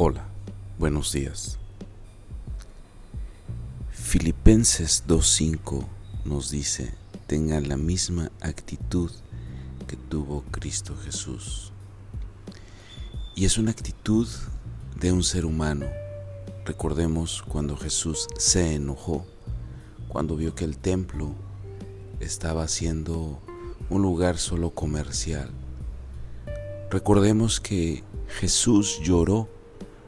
Hola, buenos días. Filipenses 2.5 nos dice, tengan la misma actitud que tuvo Cristo Jesús. Y es una actitud de un ser humano. Recordemos cuando Jesús se enojó, cuando vio que el templo estaba siendo un lugar solo comercial. Recordemos que Jesús lloró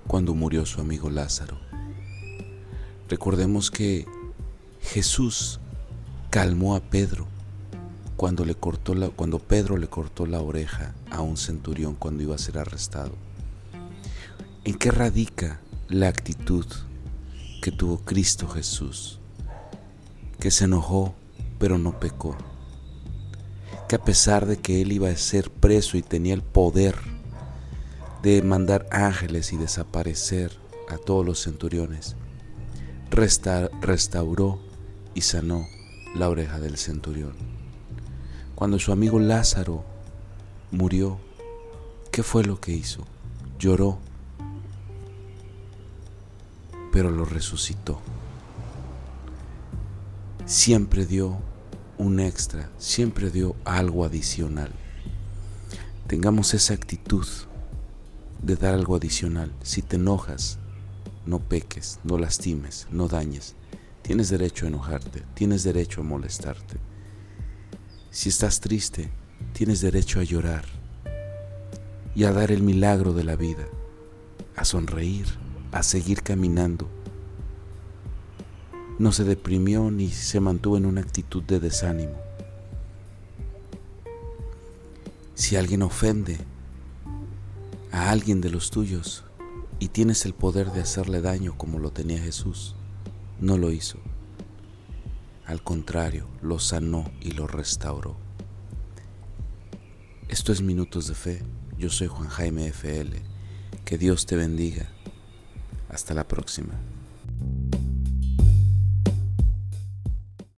cuando murió su amigo Lázaro. Recordemos que Jesús calmó a Pedro cuando, le cortó la, cuando Pedro le cortó la oreja a un centurión cuando iba a ser arrestado. ¿En qué radica la actitud que tuvo Cristo Jesús? Que se enojó pero no pecó. Que a pesar de que él iba a ser preso y tenía el poder de mandar ángeles y desaparecer a todos los centuriones, restauró y sanó la oreja del centurión. Cuando su amigo Lázaro murió, ¿qué fue lo que hizo? Lloró, pero lo resucitó. Siempre dio un extra, siempre dio algo adicional. Tengamos esa actitud de dar algo adicional. Si te enojas, no peques, no lastimes, no dañes. Tienes derecho a enojarte, tienes derecho a molestarte. Si estás triste, tienes derecho a llorar y a dar el milagro de la vida, a sonreír, a seguir caminando. No se deprimió ni se mantuvo en una actitud de desánimo. Si alguien ofende, a alguien de los tuyos y tienes el poder de hacerle daño como lo tenía Jesús, no lo hizo. Al contrario, lo sanó y lo restauró. Esto es Minutos de Fe. Yo soy Juan Jaime FL. Que Dios te bendiga. Hasta la próxima.